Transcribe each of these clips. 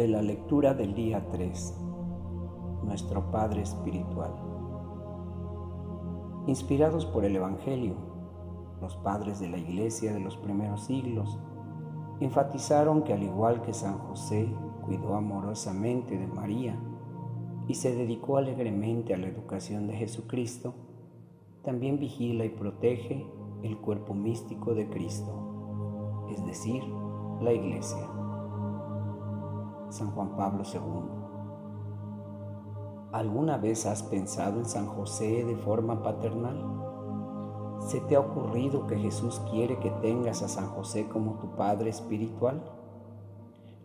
de la lectura del día 3, nuestro Padre Espiritual. Inspirados por el Evangelio, los padres de la Iglesia de los primeros siglos enfatizaron que al igual que San José cuidó amorosamente de María y se dedicó alegremente a la educación de Jesucristo, también vigila y protege el cuerpo místico de Cristo, es decir, la Iglesia. San Juan Pablo II. ¿Alguna vez has pensado en San José de forma paternal? ¿Se te ha ocurrido que Jesús quiere que tengas a San José como tu Padre espiritual?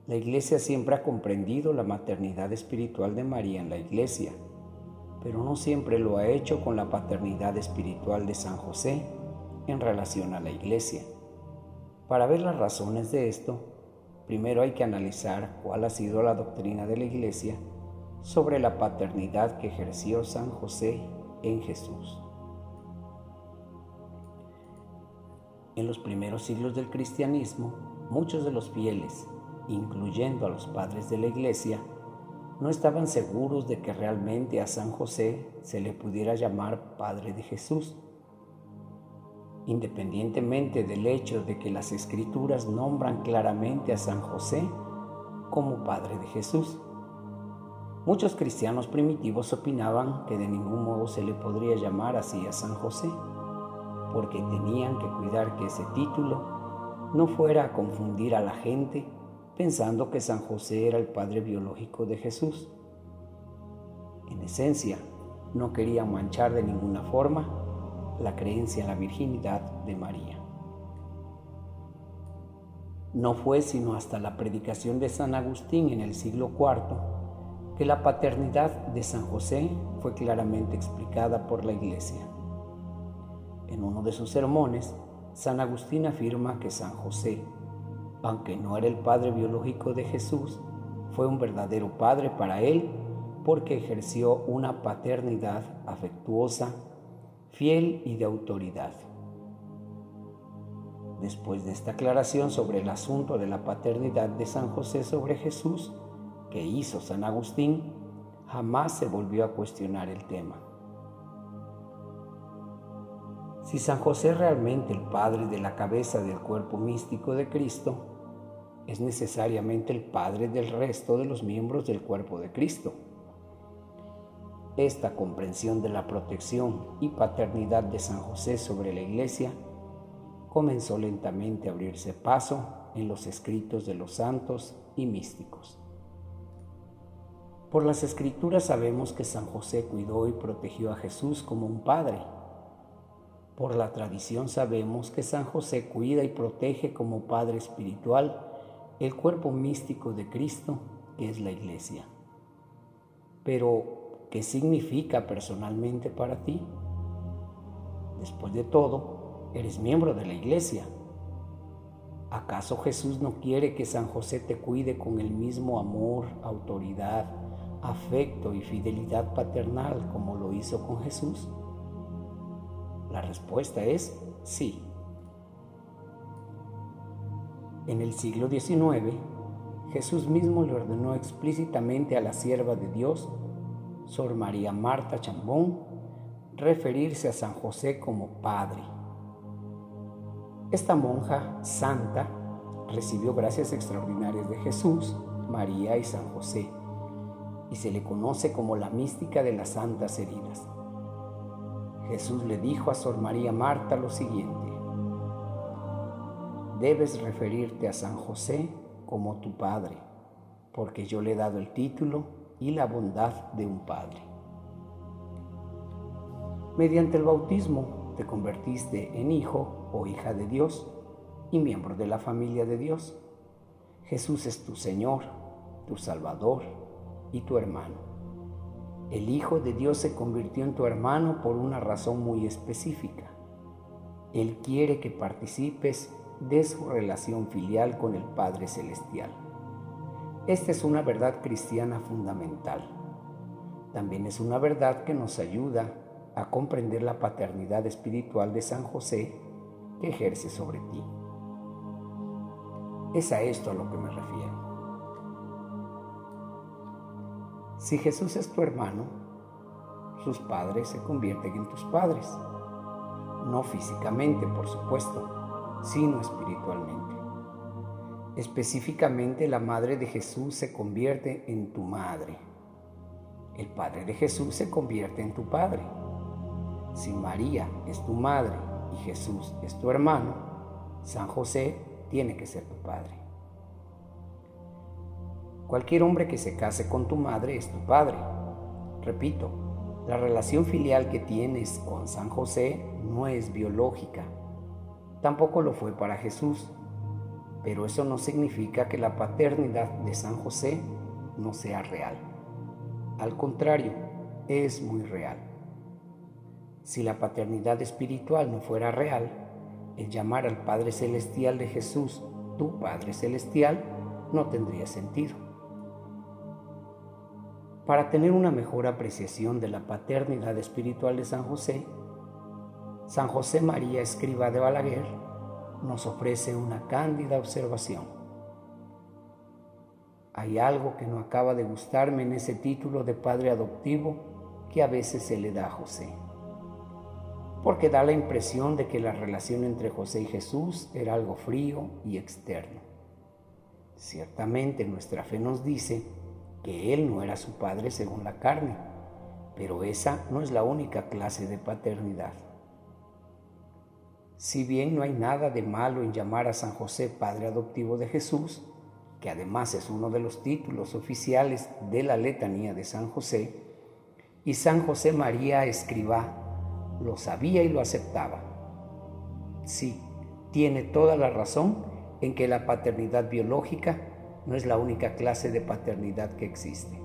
La Iglesia siempre ha comprendido la maternidad espiritual de María en la Iglesia, pero no siempre lo ha hecho con la paternidad espiritual de San José en relación a la Iglesia. Para ver las razones de esto, primero hay que analizar cuál ha sido la doctrina de la Iglesia sobre la paternidad que ejerció San José en Jesús. En los primeros siglos del cristianismo, muchos de los fieles, incluyendo a los padres de la Iglesia, no estaban seguros de que realmente a San José se le pudiera llamar Padre de Jesús independientemente del hecho de que las escrituras nombran claramente a San José como Padre de Jesús. Muchos cristianos primitivos opinaban que de ningún modo se le podría llamar así a San José, porque tenían que cuidar que ese título no fuera a confundir a la gente pensando que San José era el padre biológico de Jesús. En esencia, no querían manchar de ninguna forma la creencia en la virginidad de María. No fue sino hasta la predicación de San Agustín en el siglo IV que la paternidad de San José fue claramente explicada por la Iglesia. En uno de sus sermones, San Agustín afirma que San José, aunque no era el padre biológico de Jesús, fue un verdadero padre para él porque ejerció una paternidad afectuosa fiel y de autoridad. Después de esta aclaración sobre el asunto de la paternidad de San José sobre Jesús que hizo San Agustín, jamás se volvió a cuestionar el tema. Si San José es realmente el padre de la cabeza del cuerpo místico de Cristo, es necesariamente el padre del resto de los miembros del cuerpo de Cristo. Esta comprensión de la protección y paternidad de San José sobre la Iglesia comenzó lentamente a abrirse paso en los escritos de los santos y místicos. Por las escrituras sabemos que San José cuidó y protegió a Jesús como un padre. Por la tradición sabemos que San José cuida y protege como padre espiritual el cuerpo místico de Cristo, que es la iglesia. Pero ¿Qué significa personalmente para ti? Después de todo, eres miembro de la iglesia. ¿Acaso Jesús no quiere que San José te cuide con el mismo amor, autoridad, afecto y fidelidad paternal como lo hizo con Jesús? La respuesta es sí. En el siglo XIX, Jesús mismo le ordenó explícitamente a la sierva de Dios Sor María Marta Chambón referirse a San José como Padre. Esta monja santa recibió gracias extraordinarias de Jesús, María y San José, y se le conoce como la mística de las santas heridas. Jesús le dijo a Sor María Marta lo siguiente, debes referirte a San José como tu Padre, porque yo le he dado el título y la bondad de un Padre. Mediante el bautismo te convertiste en hijo o hija de Dios y miembro de la familia de Dios. Jesús es tu Señor, tu Salvador y tu hermano. El Hijo de Dios se convirtió en tu hermano por una razón muy específica. Él quiere que participes de su relación filial con el Padre Celestial. Esta es una verdad cristiana fundamental. También es una verdad que nos ayuda a comprender la paternidad espiritual de San José que ejerce sobre ti. Es a esto a lo que me refiero. Si Jesús es tu hermano, sus padres se convierten en tus padres. No físicamente, por supuesto, sino espiritualmente. Específicamente, la madre de Jesús se convierte en tu madre. El padre de Jesús se convierte en tu padre. Si María es tu madre y Jesús es tu hermano, San José tiene que ser tu padre. Cualquier hombre que se case con tu madre es tu padre. Repito, la relación filial que tienes con San José no es biológica. Tampoco lo fue para Jesús. Pero eso no significa que la paternidad de San José no sea real. Al contrario, es muy real. Si la paternidad espiritual no fuera real, el llamar al Padre Celestial de Jesús tu Padre Celestial no tendría sentido. Para tener una mejor apreciación de la paternidad espiritual de San José, San José María Escriba de Balaguer nos ofrece una cándida observación. Hay algo que no acaba de gustarme en ese título de padre adoptivo que a veces se le da a José, porque da la impresión de que la relación entre José y Jesús era algo frío y externo. Ciertamente nuestra fe nos dice que él no era su padre según la carne, pero esa no es la única clase de paternidad. Si bien no hay nada de malo en llamar a San José Padre Adoptivo de Jesús, que además es uno de los títulos oficiales de la letanía de San José, y San José María Escribá lo sabía y lo aceptaba. Sí, tiene toda la razón en que la paternidad biológica no es la única clase de paternidad que existe.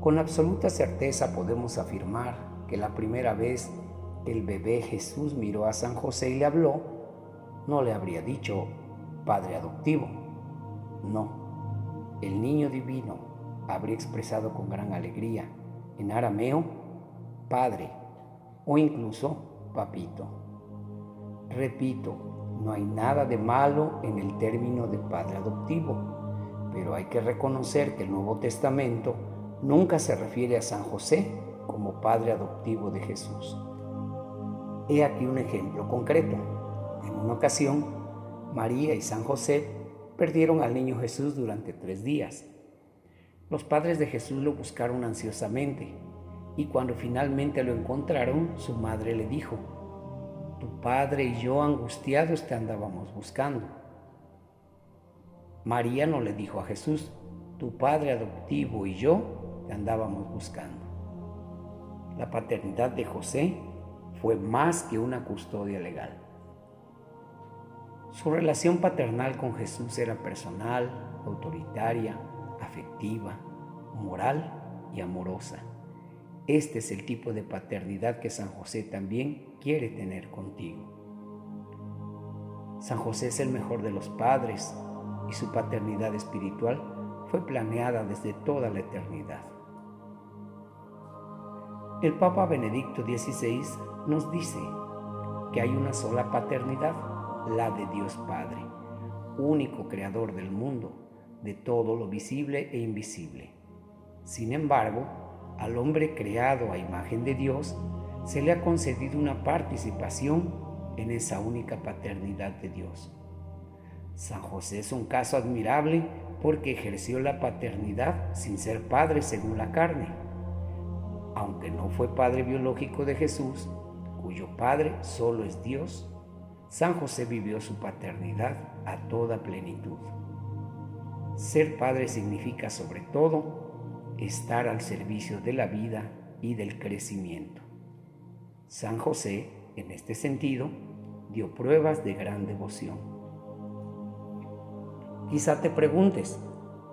Con absoluta certeza podemos afirmar que la primera vez el bebé Jesús miró a San José y le habló, no le habría dicho Padre adoptivo. No, el niño divino habría expresado con gran alegría en arameo Padre o incluso Papito. Repito, no hay nada de malo en el término de padre adoptivo, pero hay que reconocer que el Nuevo Testamento nunca se refiere a San José como padre adoptivo de Jesús. He aquí un ejemplo concreto. En una ocasión, María y San José perdieron al niño Jesús durante tres días. Los padres de Jesús lo buscaron ansiosamente y cuando finalmente lo encontraron, su madre le dijo, tu padre y yo angustiados te andábamos buscando. María no le dijo a Jesús, tu padre adoptivo y yo te andábamos buscando. La paternidad de José fue más que una custodia legal. Su relación paternal con Jesús era personal, autoritaria, afectiva, moral y amorosa. Este es el tipo de paternidad que San José también quiere tener contigo. San José es el mejor de los padres y su paternidad espiritual fue planeada desde toda la eternidad. El Papa Benedicto XVI nos dice que hay una sola paternidad, la de Dios Padre, único creador del mundo, de todo lo visible e invisible. Sin embargo, al hombre creado a imagen de Dios se le ha concedido una participación en esa única paternidad de Dios. San José es un caso admirable porque ejerció la paternidad sin ser padre según la carne. Aunque no fue padre biológico de Jesús, cuyo padre solo es Dios, San José vivió su paternidad a toda plenitud. Ser padre significa sobre todo estar al servicio de la vida y del crecimiento. San José, en este sentido, dio pruebas de gran devoción. Quizá te preguntes,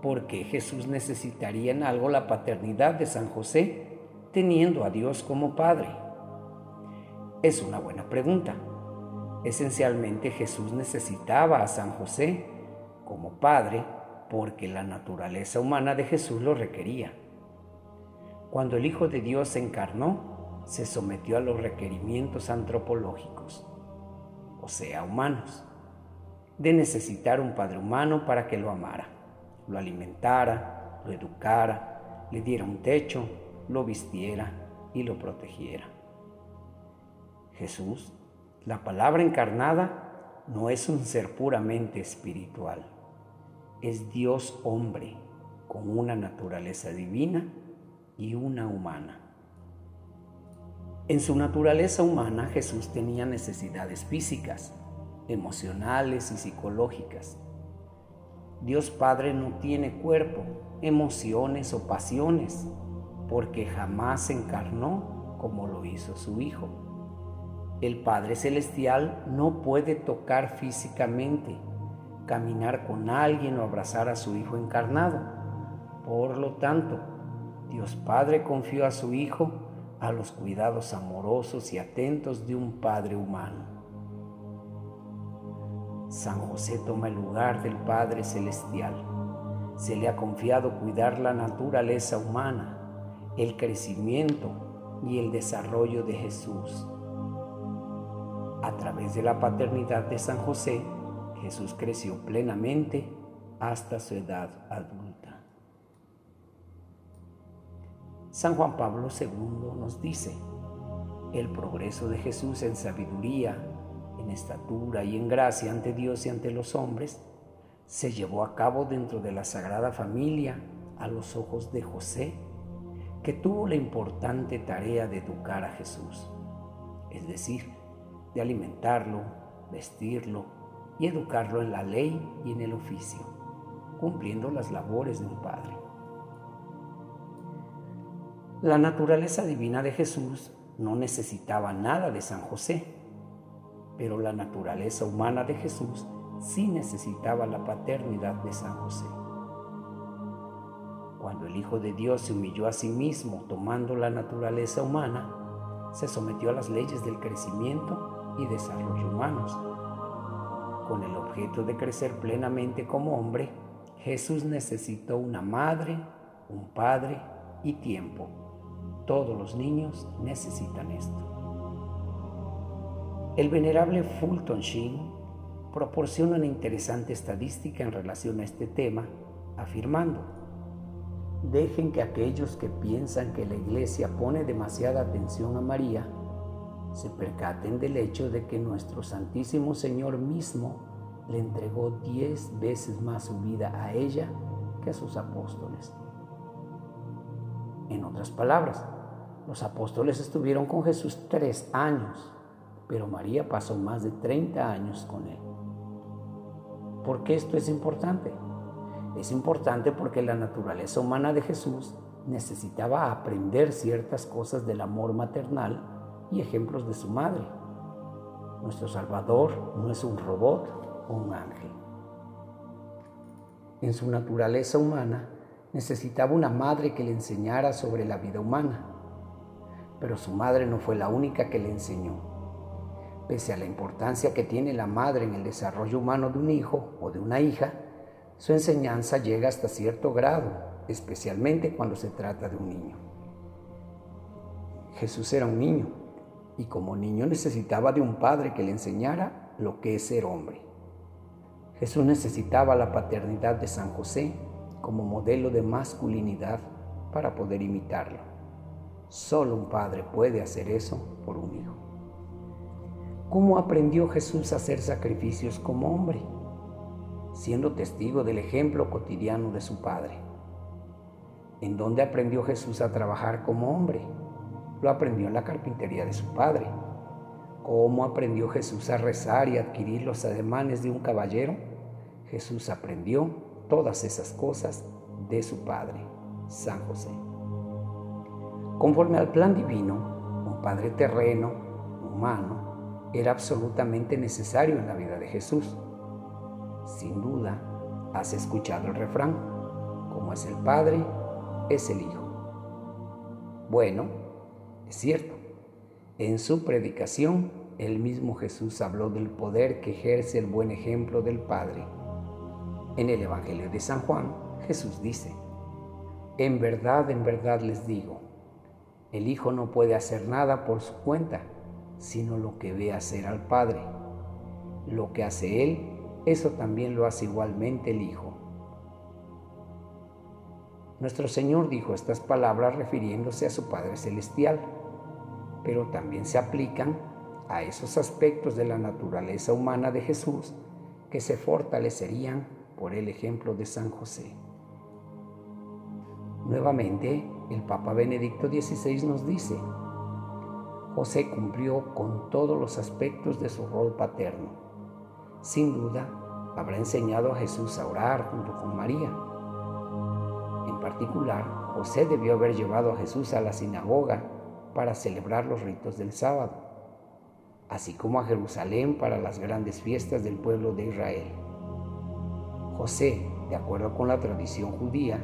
¿por qué Jesús necesitaría en algo la paternidad de San José teniendo a Dios como Padre? Es una buena pregunta. Esencialmente Jesús necesitaba a San José como Padre porque la naturaleza humana de Jesús lo requería. Cuando el Hijo de Dios se encarnó, se sometió a los requerimientos antropológicos, o sea, humanos, de necesitar un Padre humano para que lo amara, lo alimentara, lo educara, le diera un techo, lo vistiera y lo protegiera. Jesús, la palabra encarnada, no es un ser puramente espiritual, es Dios hombre con una naturaleza divina y una humana. En su naturaleza humana Jesús tenía necesidades físicas, emocionales y psicológicas. Dios Padre no tiene cuerpo, emociones o pasiones, porque jamás encarnó como lo hizo su Hijo. El Padre Celestial no puede tocar físicamente, caminar con alguien o abrazar a su Hijo encarnado. Por lo tanto, Dios Padre confió a su Hijo a los cuidados amorosos y atentos de un Padre humano. San José toma el lugar del Padre Celestial. Se le ha confiado cuidar la naturaleza humana, el crecimiento y el desarrollo de Jesús. A través de la paternidad de San José, Jesús creció plenamente hasta su edad adulta. San Juan Pablo II nos dice, el progreso de Jesús en sabiduría, en estatura y en gracia ante Dios y ante los hombres, se llevó a cabo dentro de la Sagrada Familia a los ojos de José, que tuvo la importante tarea de educar a Jesús, es decir, de alimentarlo, vestirlo y educarlo en la ley y en el oficio, cumpliendo las labores de un padre. La naturaleza divina de Jesús no necesitaba nada de San José, pero la naturaleza humana de Jesús sí necesitaba la paternidad de San José. Cuando el Hijo de Dios se humilló a sí mismo tomando la naturaleza humana, se sometió a las leyes del crecimiento y desarrollo humanos. Con el objeto de crecer plenamente como hombre, Jesús necesitó una madre, un padre y tiempo. Todos los niños necesitan esto. El venerable Fulton Sheen proporciona una interesante estadística en relación a este tema, afirmando, dejen que aquellos que piensan que la Iglesia pone demasiada atención a María, se percaten del hecho de que nuestro Santísimo Señor mismo le entregó diez veces más su vida a ella que a sus apóstoles. En otras palabras, los apóstoles estuvieron con Jesús tres años pero María pasó más de 30 años con él. ¿Por qué esto es importante? Es importante porque la naturaleza humana de Jesús necesitaba aprender ciertas cosas del amor maternal y ejemplos de su madre. Nuestro Salvador no es un robot o un ángel. En su naturaleza humana necesitaba una madre que le enseñara sobre la vida humana, pero su madre no fue la única que le enseñó. Pese a la importancia que tiene la madre en el desarrollo humano de un hijo o de una hija, su enseñanza llega hasta cierto grado, especialmente cuando se trata de un niño. Jesús era un niño y como niño necesitaba de un padre que le enseñara lo que es ser hombre. Jesús necesitaba la paternidad de San José como modelo de masculinidad para poder imitarlo. Solo un padre puede hacer eso por un hijo. ¿Cómo aprendió Jesús a hacer sacrificios como hombre? Siendo testigo del ejemplo cotidiano de su Padre. ¿En dónde aprendió Jesús a trabajar como hombre? Lo aprendió en la carpintería de su Padre. ¿Cómo aprendió Jesús a rezar y adquirir los ademanes de un caballero? Jesús aprendió todas esas cosas de su Padre, San José. Conforme al plan divino, un Padre terreno, humano, era absolutamente necesario en la vida de Jesús. Sin duda, has escuchado el refrán, como es el Padre, es el Hijo. Bueno, es cierto, en su predicación el mismo Jesús habló del poder que ejerce el buen ejemplo del Padre. En el Evangelio de San Juan, Jesús dice, en verdad, en verdad les digo, el Hijo no puede hacer nada por su cuenta sino lo que ve hacer al Padre. Lo que hace Él, eso también lo hace igualmente el Hijo. Nuestro Señor dijo estas palabras refiriéndose a su Padre Celestial, pero también se aplican a esos aspectos de la naturaleza humana de Jesús que se fortalecerían por el ejemplo de San José. Nuevamente, el Papa Benedicto XVI nos dice, José cumplió con todos los aspectos de su rol paterno. Sin duda, habrá enseñado a Jesús a orar junto con María. En particular, José debió haber llevado a Jesús a la sinagoga para celebrar los ritos del sábado, así como a Jerusalén para las grandes fiestas del pueblo de Israel. José, de acuerdo con la tradición judía,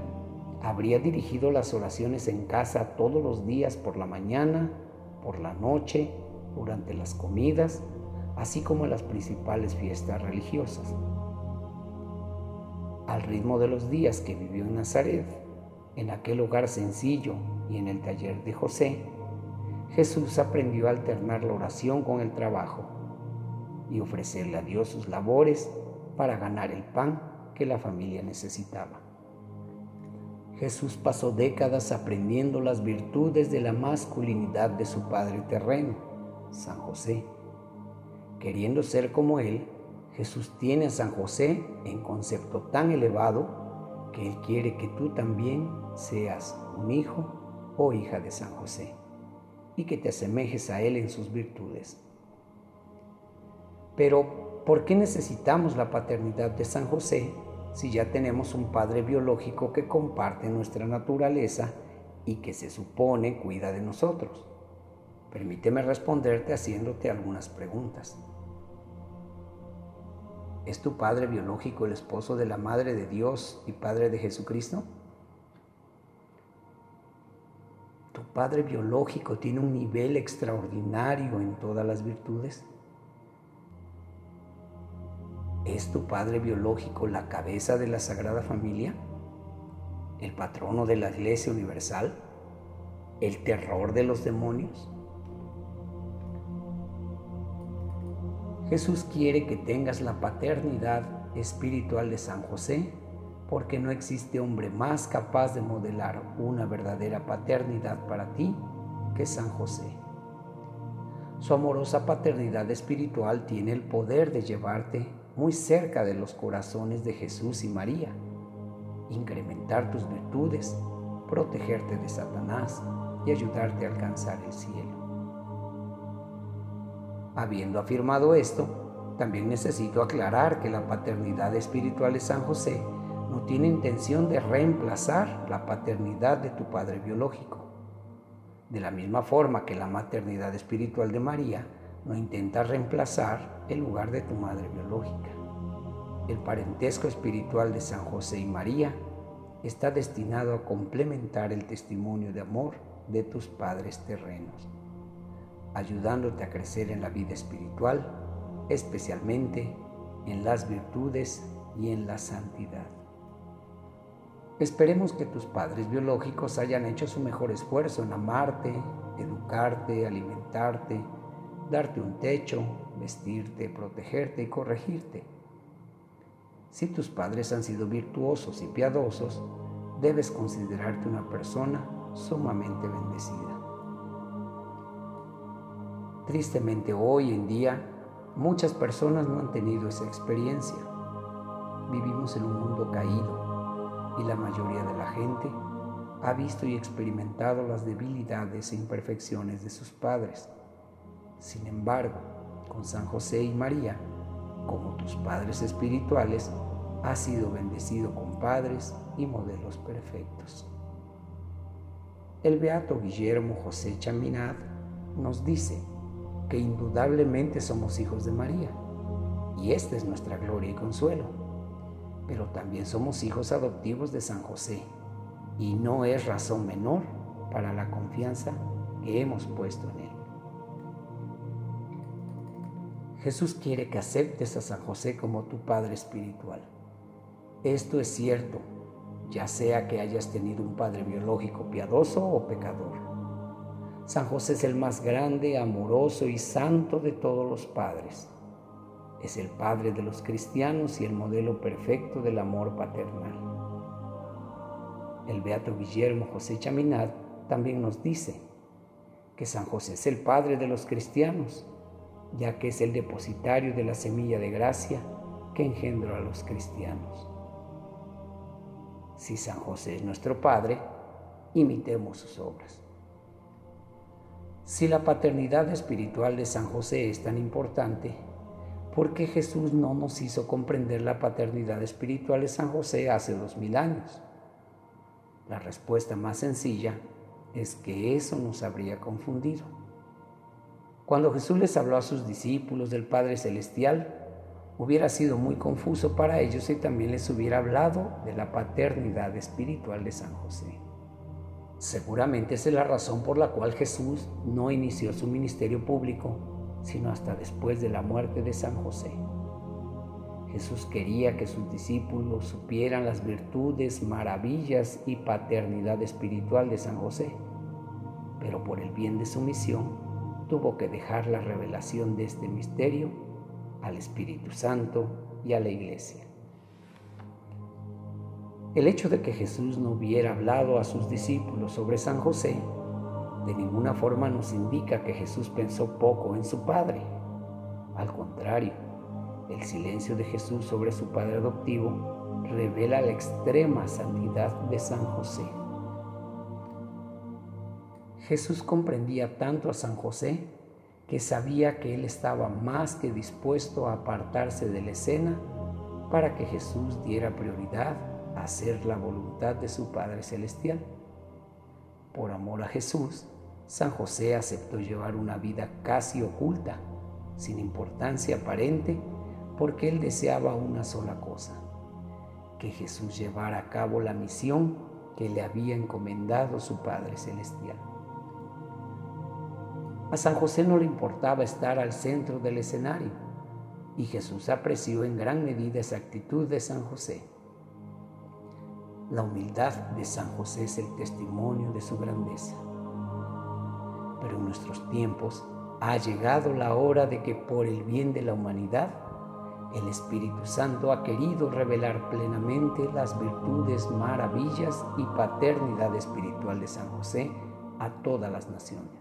habría dirigido las oraciones en casa todos los días por la mañana, por la noche, durante las comidas, así como las principales fiestas religiosas. Al ritmo de los días que vivió en Nazaret, en aquel hogar sencillo y en el taller de José, Jesús aprendió a alternar la oración con el trabajo y ofrecerle a Dios sus labores para ganar el pan que la familia necesitaba. Jesús pasó décadas aprendiendo las virtudes de la masculinidad de su padre terreno, San José. Queriendo ser como él, Jesús tiene a San José en concepto tan elevado que Él quiere que tú también seas un hijo o hija de San José y que te asemejes a Él en sus virtudes. Pero, ¿por qué necesitamos la paternidad de San José si ya tenemos un padre biológico que comparte nuestra naturaleza y que se supone cuida de nosotros? Permíteme responderte haciéndote algunas preguntas. ¿Es tu padre biológico el esposo de la Madre de Dios y Padre de Jesucristo? ¿Tu padre biológico tiene un nivel extraordinario en todas las virtudes? ¿Es tu padre biológico la cabeza de la Sagrada Familia? ¿El patrono de la Iglesia Universal? ¿El terror de los demonios? Jesús quiere que tengas la paternidad espiritual de San José porque no existe hombre más capaz de modelar una verdadera paternidad para ti que San José. Su amorosa paternidad espiritual tiene el poder de llevarte muy cerca de los corazones de Jesús y María, incrementar tus virtudes, protegerte de Satanás y ayudarte a alcanzar el cielo. Habiendo afirmado esto, también necesito aclarar que la paternidad espiritual de San José no tiene intención de reemplazar la paternidad de tu padre biológico. De la misma forma que la maternidad espiritual de María no intenta reemplazar el lugar de tu madre biológica. El parentesco espiritual de San José y María está destinado a complementar el testimonio de amor de tus padres terrenos, ayudándote a crecer en la vida espiritual, especialmente en las virtudes y en la santidad. Esperemos que tus padres biológicos hayan hecho su mejor esfuerzo en amarte, educarte, alimentarte, darte un techo, vestirte, protegerte y corregirte. Si tus padres han sido virtuosos y piadosos, debes considerarte una persona sumamente bendecida. Tristemente hoy en día muchas personas no han tenido esa experiencia. Vivimos en un mundo caído y la mayoría de la gente ha visto y experimentado las debilidades e imperfecciones de sus padres. Sin embargo, con San José y María, como tus padres espirituales, has sido bendecido con padres y modelos perfectos. El beato Guillermo José Chaminad nos dice que indudablemente somos hijos de María, y esta es nuestra gloria y consuelo, pero también somos hijos adoptivos de San José, y no es razón menor para la confianza que hemos puesto en él. Jesús quiere que aceptes a San José como tu Padre espiritual. Esto es cierto, ya sea que hayas tenido un padre biológico piadoso o pecador. San José es el más grande, amoroso y santo de todos los padres. Es el Padre de los cristianos y el modelo perfecto del amor paternal. El beato Guillermo José Chaminad también nos dice que San José es el padre de los cristianos, ya que es el depositario de la semilla de gracia que engendró a los cristianos. Si San José es nuestro Padre, imitemos sus obras. Si la paternidad espiritual de San José es tan importante, ¿por qué Jesús no nos hizo comprender la paternidad espiritual de San José hace dos mil años? La respuesta más sencilla es que eso nos habría confundido. Cuando Jesús les habló a sus discípulos del Padre Celestial, hubiera sido muy confuso para ellos si también les hubiera hablado de la paternidad espiritual de San José. Seguramente esa es la razón por la cual Jesús no inició su ministerio público, sino hasta después de la muerte de San José. Jesús quería que sus discípulos supieran las virtudes, maravillas y paternidad espiritual de San José, pero por el bien de su misión tuvo que dejar la revelación de este misterio al Espíritu Santo y a la Iglesia. El hecho de que Jesús no hubiera hablado a sus discípulos sobre San José de ninguna forma nos indica que Jesús pensó poco en su Padre. Al contrario, el silencio de Jesús sobre su Padre adoptivo revela la extrema santidad de San José. Jesús comprendía tanto a San José que sabía que él estaba más que dispuesto a apartarse de la escena para que Jesús diera prioridad hacer la voluntad de su Padre Celestial. Por amor a Jesús, San José aceptó llevar una vida casi oculta, sin importancia aparente, porque él deseaba una sola cosa, que Jesús llevara a cabo la misión que le había encomendado su Padre Celestial. A San José no le importaba estar al centro del escenario y Jesús apreció en gran medida esa actitud de San José. La humildad de San José es el testimonio de su grandeza. Pero en nuestros tiempos ha llegado la hora de que por el bien de la humanidad, el Espíritu Santo ha querido revelar plenamente las virtudes, maravillas y paternidad espiritual de San José a todas las naciones.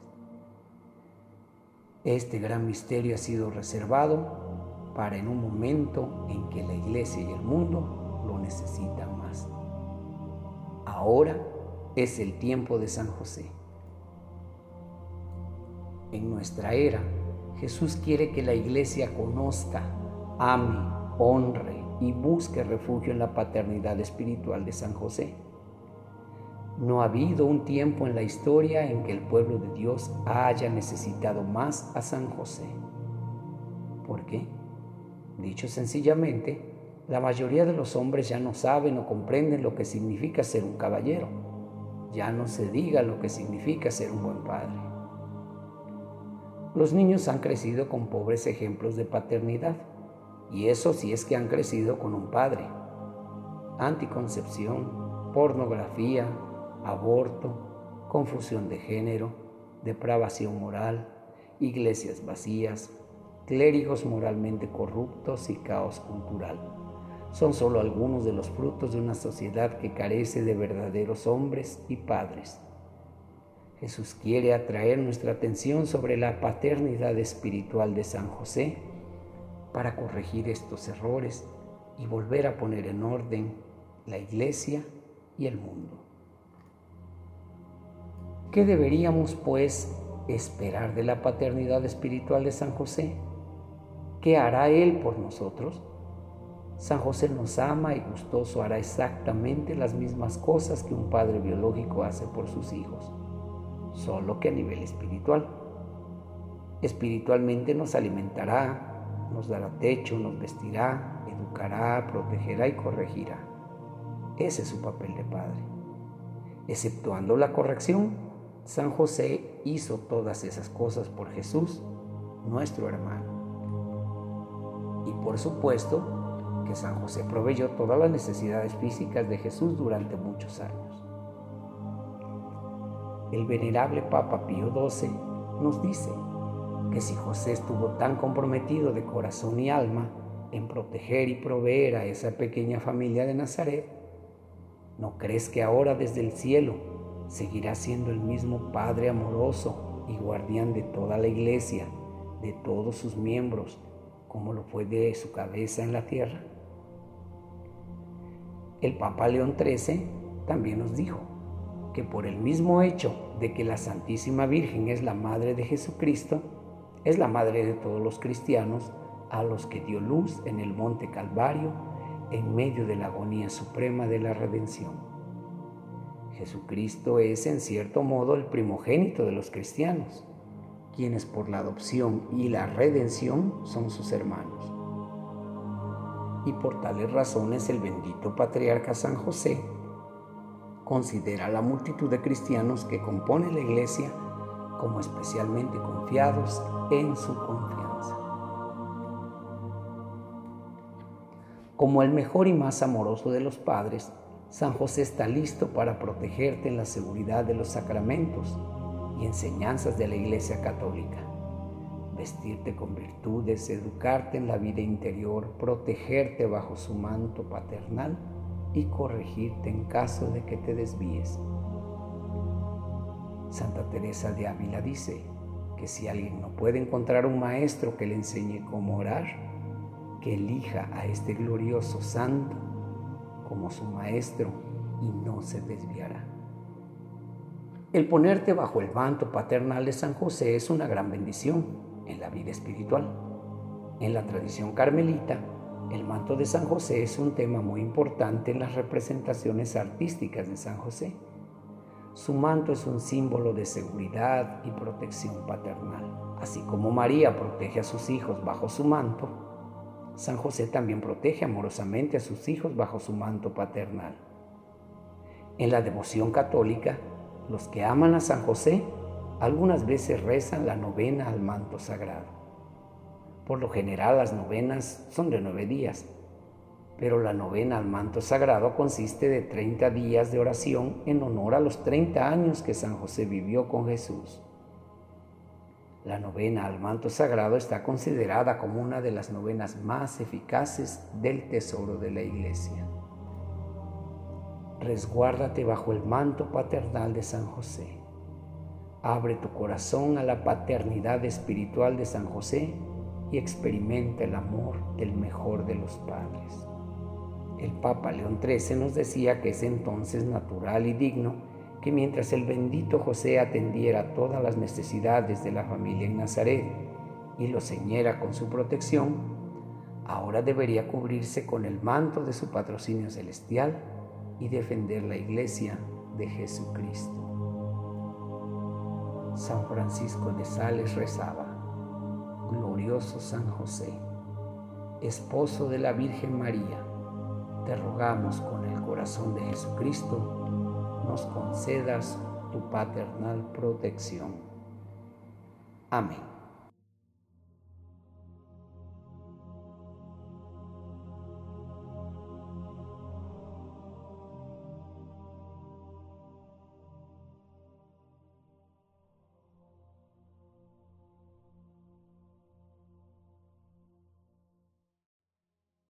Este gran misterio ha sido reservado para en un momento en que la iglesia y el mundo lo necesitan. Ahora es el tiempo de San José. En nuestra era, Jesús quiere que la iglesia conozca, ame, honre y busque refugio en la paternidad espiritual de San José. No ha habido un tiempo en la historia en que el pueblo de Dios haya necesitado más a San José. ¿Por qué? Dicho sencillamente, la mayoría de los hombres ya no saben o comprenden lo que significa ser un caballero. Ya no se diga lo que significa ser un buen padre. Los niños han crecido con pobres ejemplos de paternidad, y eso sí es que han crecido con un padre. Anticoncepción, pornografía, aborto, confusión de género, depravación moral, iglesias vacías, clérigos moralmente corruptos y caos cultural. Son solo algunos de los frutos de una sociedad que carece de verdaderos hombres y padres. Jesús quiere atraer nuestra atención sobre la paternidad espiritual de San José para corregir estos errores y volver a poner en orden la iglesia y el mundo. ¿Qué deberíamos, pues, esperar de la paternidad espiritual de San José? ¿Qué hará Él por nosotros? San José nos ama y gustoso hará exactamente las mismas cosas que un padre biológico hace por sus hijos, solo que a nivel espiritual. Espiritualmente nos alimentará, nos dará techo, nos vestirá, educará, protegerá y corregirá. Ese es su papel de padre. Exceptuando la corrección, San José hizo todas esas cosas por Jesús, nuestro hermano. Y por supuesto que San José proveyó todas las necesidades físicas de Jesús durante muchos años. El venerable Papa Pío XII nos dice que si José estuvo tan comprometido de corazón y alma en proteger y proveer a esa pequeña familia de Nazaret, ¿No crees que ahora desde el cielo seguirá siendo el mismo Padre amoroso y guardián de toda la iglesia, de todos sus miembros, como lo fue de su cabeza en la tierra? El Papa León XIII también nos dijo que por el mismo hecho de que la Santísima Virgen es la Madre de Jesucristo, es la Madre de todos los cristianos a los que dio luz en el Monte Calvario en medio de la agonía suprema de la redención. Jesucristo es en cierto modo el primogénito de los cristianos, quienes por la adopción y la redención son sus hermanos. Y por tales razones el bendito patriarca San José considera a la multitud de cristianos que compone la iglesia como especialmente confiados en su confianza. Como el mejor y más amoroso de los padres, San José está listo para protegerte en la seguridad de los sacramentos y enseñanzas de la Iglesia Católica, vestirte con virtudes, educarte en la vida interior, protegerte bajo su manto paternal y corregirte en caso de que te desvíes. Santa Teresa de Ávila dice que si alguien no puede encontrar un maestro que le enseñe cómo orar, que elija a este glorioso santo como su maestro y no se desviará. El ponerte bajo el manto paternal de San José es una gran bendición en la vida espiritual. En la tradición carmelita, el manto de San José es un tema muy importante en las representaciones artísticas de San José. Su manto es un símbolo de seguridad y protección paternal. Así como María protege a sus hijos bajo su manto, San José también protege amorosamente a sus hijos bajo su manto paternal. En la devoción católica, los que aman a San José algunas veces rezan la novena al manto sagrado. Por lo general las novenas son de nueve días, pero la novena al manto sagrado consiste de 30 días de oración en honor a los 30 años que San José vivió con Jesús. La novena al manto sagrado está considerada como una de las novenas más eficaces del tesoro de la iglesia. Resguárdate bajo el manto paternal de San José. Abre tu corazón a la paternidad espiritual de San José y experimenta el amor del mejor de los padres. El Papa León XIII nos decía que es entonces natural y digno que mientras el bendito José atendiera todas las necesidades de la familia en Nazaret y lo ceñera con su protección, ahora debería cubrirse con el manto de su patrocinio celestial y defender la iglesia de Jesucristo. San Francisco de Sales rezaba, Glorioso San José, esposo de la Virgen María, te rogamos con el corazón de Jesucristo, nos concedas tu paternal protección. Amén.